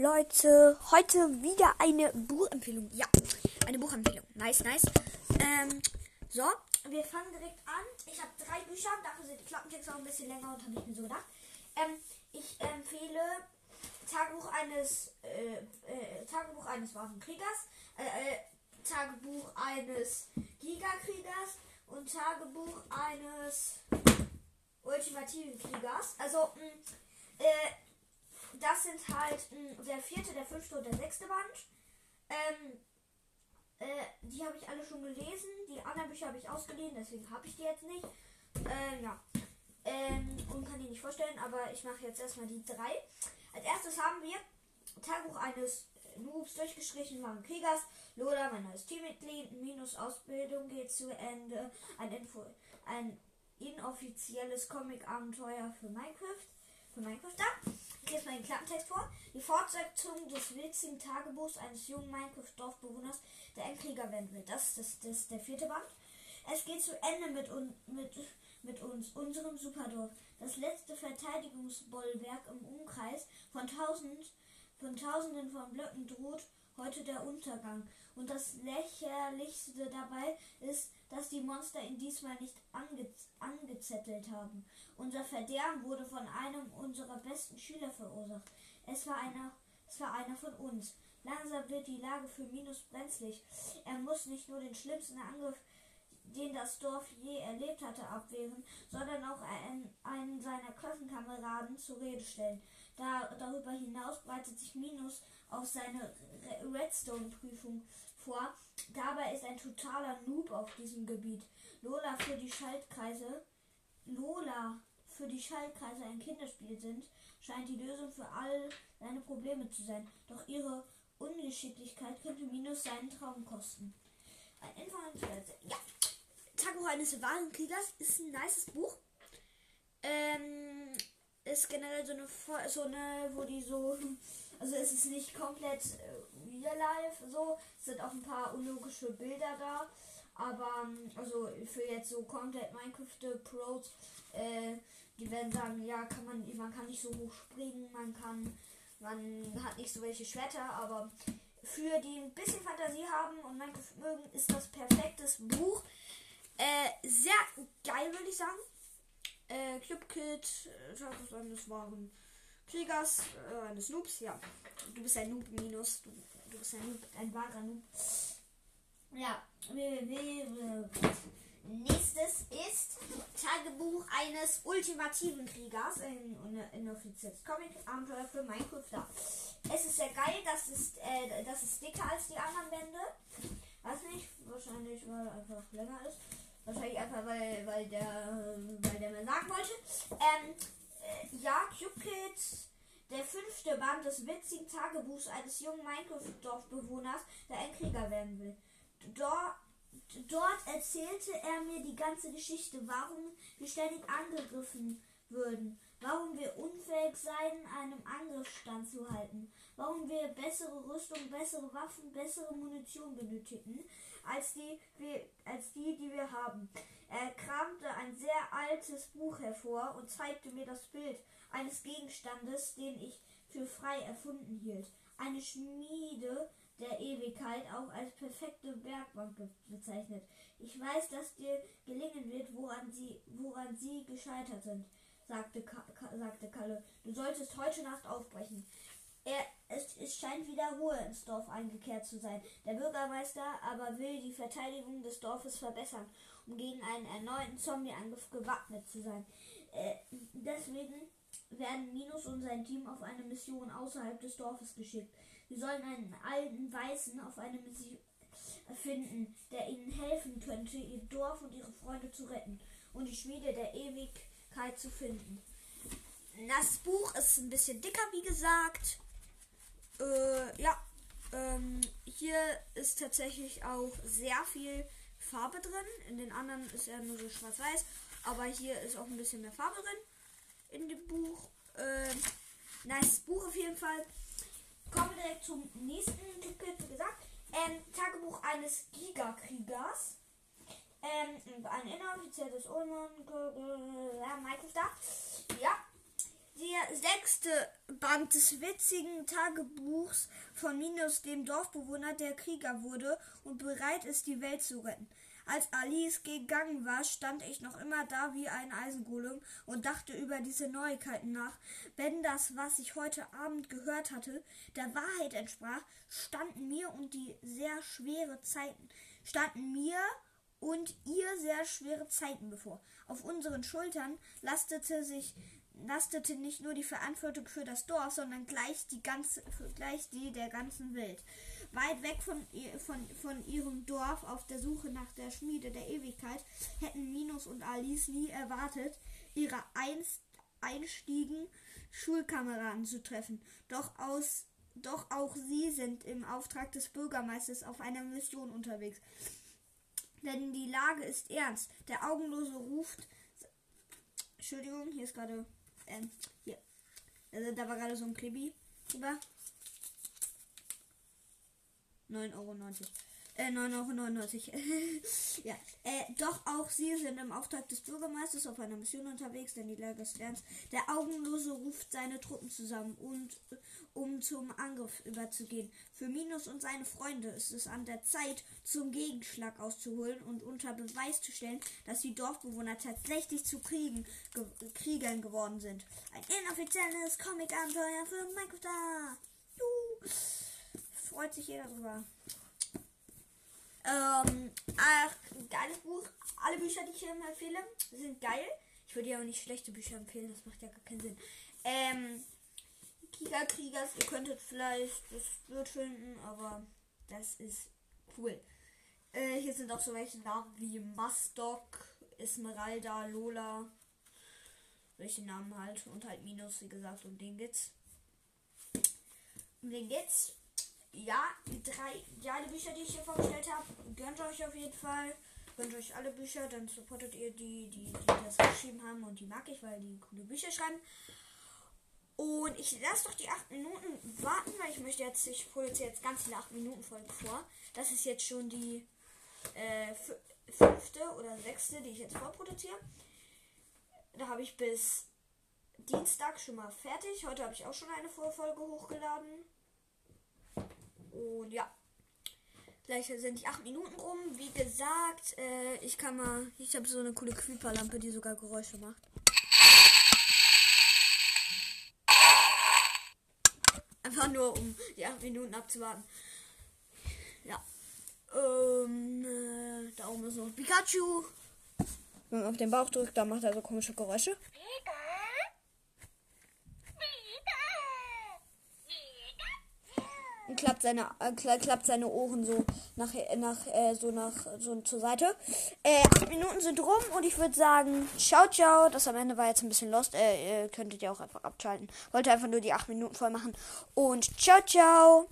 Leute, heute wieder eine Buchempfehlung. Ja, eine Buchempfehlung. Nice, nice. Ähm, so, wir fangen direkt an. Ich habe drei Bücher, dafür sind die Klappentexte auch ein bisschen länger und habe ich mir so gedacht. Ähm, ich empfehle Tagebuch eines äh, äh, Tagebuch eines Waffenkriegers, äh, äh, Tagebuch eines Gigakriegers und Tagebuch eines ultimativen Kriegers. Also, mh, äh, das sind halt mh, der vierte, der fünfte und der sechste Band. Ähm, äh, die habe ich alle schon gelesen. Die anderen Bücher habe ich ausgeliehen, deswegen habe ich die jetzt nicht. Ähm, ja. Ähm, und kann die nicht vorstellen, aber ich mache jetzt erstmal die drei. Als erstes haben wir Tagebuch eines Noobs durchgestrichen waren Kriegers. Lola, mein neues Teammitglied. Minus Ausbildung geht zu Ende. Ein, Info, ein inoffizielles Comic-Abenteuer für Minecraft. Für Minecraft da. Ich lese mal den Klappentext vor. Die Fortsetzung des witzigen Tagebuchs eines jungen Minecraft-Dorfbewohners, der ein Krieger werden will. Das ist das, das, der vierte Band. Es geht zu Ende mit, un, mit, mit uns, unserem Superdorf. Das letzte Verteidigungsbollwerk im Umkreis von, tausend, von Tausenden von Blöcken droht heute der Untergang. Und das Lächerlichste dabei ist, dass die Monster ihn diesmal nicht ange angezettelt haben. Unser Verderben wurde von einem unserer besten Schüler verursacht. Es war einer, es war einer von uns. Langsam wird die Lage für Minus brenzlig. Er muss nicht nur den schlimmsten Angriff, den das Dorf je erlebt hatte, abwehren, sondern auch einen, seiner Klassenkameraden zur Rede stellen. Da, darüber hinaus breitet sich Minus auf seine Redstone-Prüfung vor. Dabei ist ein totaler Noob auf diesem Gebiet. Lola für die Schaltkreise Lola für die Schaltkreise ein Kinderspiel sind, scheint die Lösung für all seine Probleme zu sein. Doch ihre Ungeschicklichkeit könnte Minus seinen Traum kosten. Ein Informationswerte. Ja. Tagebuch eines wahren Kriegers ist ein nices Buch. Ähm, ist generell so eine, so eine, wo die so, also es ist nicht komplett äh, real life so, es sind auch ein paar unlogische Bilder da, aber also für jetzt so komplett Minecraft Pros, äh, die werden sagen, ja, kann man, man kann nicht so hoch springen, man kann, man hat nicht so welche Schwerter, aber für die ein bisschen Fantasie haben und Minecraft mögen, ist das perfektes Buch. Äh, sehr geil, würde ich sagen. Äh, Clubkit, äh, eines waren Kriegers, äh, eines Noobs, ja. Du bist ein Noob minus, du, du bist ein Noob, ein wahrer Noob. Ja, nächstes ist Tagebuch eines ultimativen Kriegers, ein, offizielles Comic-Abenteuer für Minecraft. Da. Es ist sehr geil, das ist, äh, das ist dicker als die anderen Bände. Weiß nicht, wahrscheinlich, weil er einfach länger ist. Wahrscheinlich einfach, weil, weil, der, weil der mir sagen wollte. Ähm, äh, ja, Cupid, der fünfte Band des witzigen Tagebuchs eines jungen Minecraft-Dorfbewohners, der ein Krieger werden will. Dort, dort erzählte er mir die ganze Geschichte, warum wir ständig angegriffen würden, warum wir unfähig seien, einem Angriff standzuhalten, warum wir bessere Rüstung, bessere Waffen, bessere Munition benötigten, als die, als die, die wir haben. Er kramte ein sehr altes Buch hervor und zeigte mir das Bild eines Gegenstandes, den ich für frei erfunden hielt. Eine Schmiede der Ewigkeit, auch als perfekte Bergbank bezeichnet. Ich weiß, dass dir gelingen wird, woran sie, woran sie gescheitert sind, sagte, Ka sagte Kalle. Du solltest heute Nacht aufbrechen. Er, es, es scheint wieder Ruhe ins Dorf eingekehrt zu sein. Der Bürgermeister aber will die Verteidigung des Dorfes verbessern, um gegen einen erneuten Zombieangriff gewappnet zu sein. Äh, deswegen werden Minus und sein Team auf eine Mission außerhalb des Dorfes geschickt. Sie sollen einen alten Weißen auf eine Mission finden, der ihnen helfen könnte, ihr Dorf und ihre Freunde zu retten und die Schmiede der Ewigkeit zu finden. Das Buch ist ein bisschen dicker, wie gesagt. Äh, ja, ähm, hier ist tatsächlich auch sehr viel Farbe drin. In den anderen ist er nur so schwarz-weiß. Aber hier ist auch ein bisschen mehr Farbe drin in dem Buch. Ähm, nice Buch auf jeden Fall. Kommen wir direkt zum nächsten Tipp, wie gesagt. Ähm, Tagebuch eines Gigakriegers. Ein inoffizielles Ulmen, äh, Minecraft da. Ja, der sechste Band des witzigen Tagebuchs von Minus, dem Dorfbewohner, der Krieger wurde und bereit ist, die Welt zu retten. Als Alice gegangen war, stand ich noch immer da wie ein Eisengolem und dachte über diese Neuigkeiten nach. Wenn das, was ich heute Abend gehört hatte, der Wahrheit entsprach, standen mir und die sehr schwere Zeiten, standen mir und ihr sehr schwere Zeiten bevor. Auf unseren Schultern lastete sich lastete nicht nur die Verantwortung für das Dorf, sondern gleich die ganze gleich die der ganzen Welt. Weit weg von, von, von ihrem Dorf auf der Suche nach der Schmiede der Ewigkeit hätten Minus und Alice nie erwartet, ihre einst einstiegen Schulkameraden zu treffen. Doch aus doch auch sie sind im Auftrag des Bürgermeisters auf einer Mission unterwegs. Denn die Lage ist ernst. Der Augenlose ruft. Entschuldigung, hier ist gerade. Ähm, hier. Also, da war gerade so ein Klibi drüber. 9,90 Euro. Äh, 9,99 Euro. ja. Äh, doch auch sie sind im Auftrag des Bürgermeisters auf einer Mission unterwegs, denn die Lage ist ernst. Der Augenlose ruft seine Truppen zusammen und um zum Angriff überzugehen. Für Minus und seine Freunde ist es an der Zeit, zum Gegenschlag auszuholen und unter Beweis zu stellen, dass die Dorfbewohner tatsächlich zu Kriegen, ge Kriegern geworden sind. Ein inoffizielles Comic-Abenteuer für Minecraft. Freut sich jeder drüber. Ähm, ach, geiles Buch. Alle Bücher, die ich hier empfehle, sind geil. Ich würde ja auch nicht schlechte Bücher empfehlen, das macht ja gar keinen Sinn. Ähm, Kika Kriegers, ihr könntet vielleicht das blöd finden, aber das ist cool. Äh, hier sind auch so welche Namen wie Mastok, Esmeralda, Lola. Welche Namen halt. Und halt Minus, wie gesagt, um den geht's. Um den geht's ja, die drei geile Bücher, die ich hier vorgestellt habe, gönnt euch auf jeden Fall. Gönnt euch alle Bücher, dann supportet ihr die, die, die das geschrieben haben und die mag ich, weil die coole Bücher schreiben. Und ich lasse doch die 8 Minuten warten, weil ich möchte jetzt, ich produziere jetzt ganz viele 8 Minuten Folgen vor. Das ist jetzt schon die äh, fünfte oder sechste, die ich jetzt vorproduziere. Da habe ich bis Dienstag schon mal fertig. Heute habe ich auch schon eine Vorfolge hochgeladen. Und ja. Gleich sind die 8 Minuten rum. Wie gesagt, äh, ich kann mal. Ich habe so eine coole Creeper-Lampe, die sogar Geräusche macht. Einfach nur, um die 8 Minuten abzuwarten. Ja. Ähm, äh, da oben ist noch Pikachu. Wenn man auf den Bauch drückt, dann macht er so komische Geräusche. Und klappt seine äh, klappt seine Ohren so nach nach äh, so nach so zur Seite. Äh, acht Minuten sind rum und ich würde sagen, ciao ciao. Das am Ende war jetzt ein bisschen lost. Äh, könntet ihr auch einfach abschalten. Wollte einfach nur die acht Minuten voll machen und ciao ciao.